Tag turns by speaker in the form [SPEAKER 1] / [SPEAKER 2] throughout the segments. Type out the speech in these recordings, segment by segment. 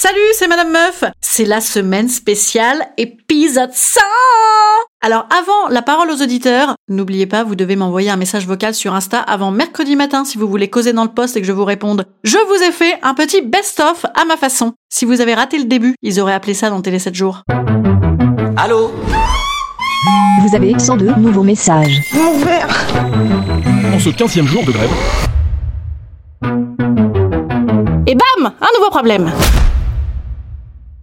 [SPEAKER 1] Salut, c'est Madame Meuf. C'est la semaine spéciale épisode 100. Alors avant la parole aux auditeurs, n'oubliez pas, vous devez m'envoyer un message vocal sur Insta avant mercredi matin si vous voulez causer dans le poste et que je vous réponde. Je vous ai fait un petit best-of à ma façon. Si vous avez raté le début, ils auraient appelé ça dans Télé 7 jours.
[SPEAKER 2] Allô
[SPEAKER 3] Vous avez 102 nouveaux messages.
[SPEAKER 4] En ce 15e jour de grève,
[SPEAKER 1] Et bam Un nouveau problème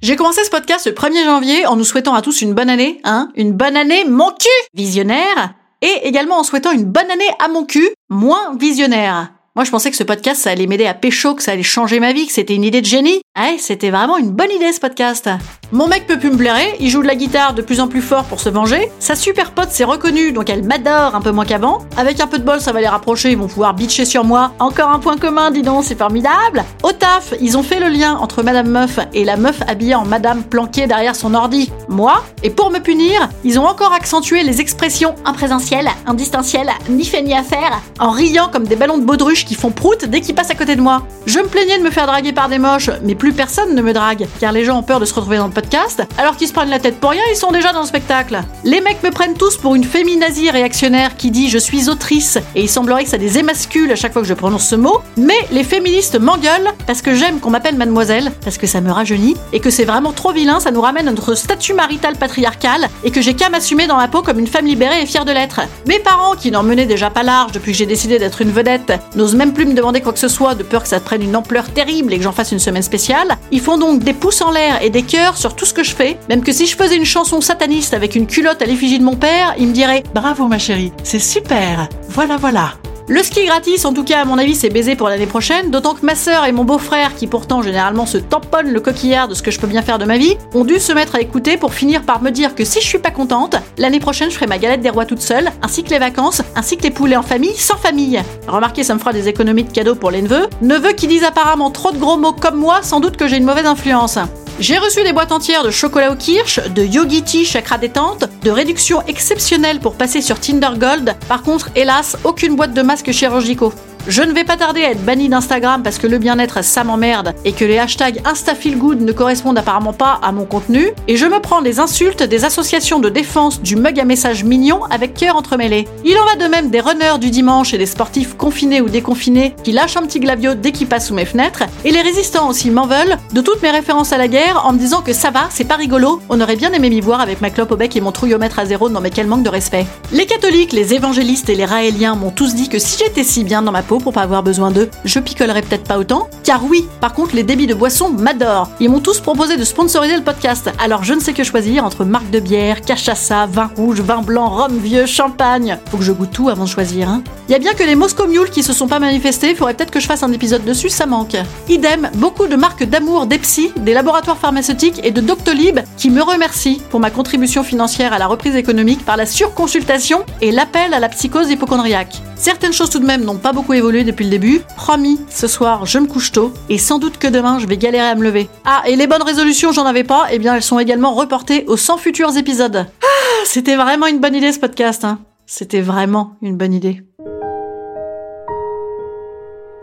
[SPEAKER 1] j'ai commencé ce podcast le 1er janvier en nous souhaitant à tous une bonne année, hein Une bonne année, mon cul Visionnaire Et également en souhaitant une bonne année à mon cul, moins visionnaire. Moi, je pensais que ce podcast, ça allait m'aider à pécho, que ça allait changer ma vie, que c'était une idée de génie. Ouais, c'était vraiment une bonne idée, ce podcast. Mon mec peut plus me blairer, il joue de la guitare de plus en plus fort pour se venger. Sa super pote s'est reconnue, donc elle m'adore un peu moins qu'avant. Avec un peu de bol, ça va les rapprocher, ils vont pouvoir bitcher sur moi. Encore un point commun, dis donc, c'est formidable. Au taf, ils ont fait le lien entre Madame Meuf et la meuf habillée en Madame planquée derrière son ordi. Moi. Et pour me punir, ils ont encore accentué les expressions imprésentielles, indistancielles, ni fait ni à faire, en riant comme des ballons de baudruche qui font prout dès qu'ils passent à côté de moi. Je me plaignais de me faire draguer par des moches, mais plus personne ne me drague, car les gens ont peur de se retrouver dans le podcast, alors qu'ils se prennent la tête pour rien, ils sont déjà dans le spectacle. Les mecs me prennent tous pour une féminazie réactionnaire qui dit je suis autrice, et il semblerait que ça les émascule à chaque fois que je prononce ce mot, mais les féministes m'engueulent parce que j'aime qu'on m'appelle mademoiselle, parce que ça me rajeunit, et que c'est vraiment trop vilain, ça nous ramène à notre statut marital patriarcal, et que j'ai qu'à m'assumer dans ma peau comme une femme libérée et fière de l'être. Mes parents, qui n'en menaient déjà pas large depuis que j'ai décidé d'être une vedette, n'osent même plus me demander quoi que ce soit de peur que ça prenne une ampleur terrible et que j'en fasse une semaine spéciale. Ils font donc des pouces en l'air et des cœurs sur tout ce que je fais. Même que si je faisais une chanson sataniste avec une culotte à l'effigie de mon père, ils me diraient Bravo ma chérie, c'est super. Voilà, voilà. Le ski gratis, en tout cas, à mon avis, c'est baisé pour l'année prochaine, d'autant que ma sœur et mon beau-frère, qui pourtant généralement se tamponnent le coquillard de ce que je peux bien faire de ma vie, ont dû se mettre à écouter pour finir par me dire que si je suis pas contente, l'année prochaine je ferai ma galette des rois toute seule, ainsi que les vacances, ainsi que les poulets en famille, sans famille. Remarquez, ça me fera des économies de cadeaux pour les neveux. Neveux qui disent apparemment trop de gros mots comme moi, sans doute que j'ai une mauvaise influence. J'ai reçu des boîtes entières de chocolat au kirsch, de Yogi chakra détente, de réduction exceptionnelle pour passer sur Tinder Gold. Par contre, hélas, aucune boîte de masques chirurgicaux. Je ne vais pas tarder à être banni d'Instagram parce que le bien-être ça m'emmerde et que les hashtags InstaFeelGood ne correspondent apparemment pas à mon contenu. Et je me prends les insultes des associations de défense du mug à message mignon avec cœur entremêlé. Il en va de même des runners du dimanche et des sportifs confinés ou déconfinés qui lâchent un petit glavio dès qu'ils passent sous mes fenêtres. Et les résistants aussi m'en veulent de toutes mes références à la guerre en me disant que ça va, c'est pas rigolo. On aurait bien aimé m'y voir avec ma clope au bec et mon trouillomètre à zéro. Non mais quel manque de respect. Les catholiques, les évangélistes et les raéliens m'ont tous dit que si j'étais si bien dans ma peau pour pas avoir besoin d'eux, je picolerais peut-être pas autant. Car oui, par contre, les débits de boissons m'adorent. Ils m'ont tous proposé de sponsoriser le podcast. Alors je ne sais que choisir entre marque de bière, cachaça, vin rouge, vin blanc, rhum vieux, champagne. Faut que je goûte tout avant de choisir, hein. Y a bien que les Moscow Mules qui se sont pas manifestés, faudrait peut-être que je fasse un épisode dessus, ça manque. Idem, beaucoup de marques d'amour d'Epsi, des laboratoires pharmaceutiques et de Doctolib qui me remercient pour ma contribution financière à la reprise économique par la surconsultation et l'appel à la psychose hypochondriaque. Certaines choses tout de même n'ont pas beaucoup évolué depuis le début. Promis, ce soir je me couche tôt et sans doute que demain je vais galérer à me lever. Ah, et les bonnes résolutions, j'en avais pas, et bien elles sont également reportées aux 100 futurs épisodes. Ah, c'était vraiment une bonne idée ce podcast, hein. C'était vraiment une bonne idée.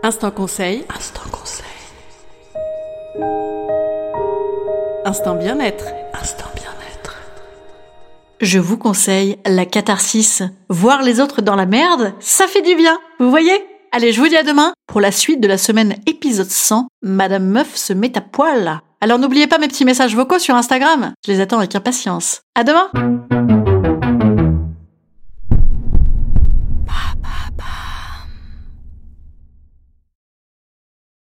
[SPEAKER 1] Instant conseil. Instant conseil. Instant bien-être. Instant bien-être. Je vous conseille la catharsis. Voir les autres dans la merde, ça fait du bien. Vous voyez? Allez, je vous dis à demain pour la suite de la semaine épisode 100. Madame Meuf se met à poil. Alors n'oubliez pas mes petits messages vocaux sur Instagram. Je les attends avec impatience. À demain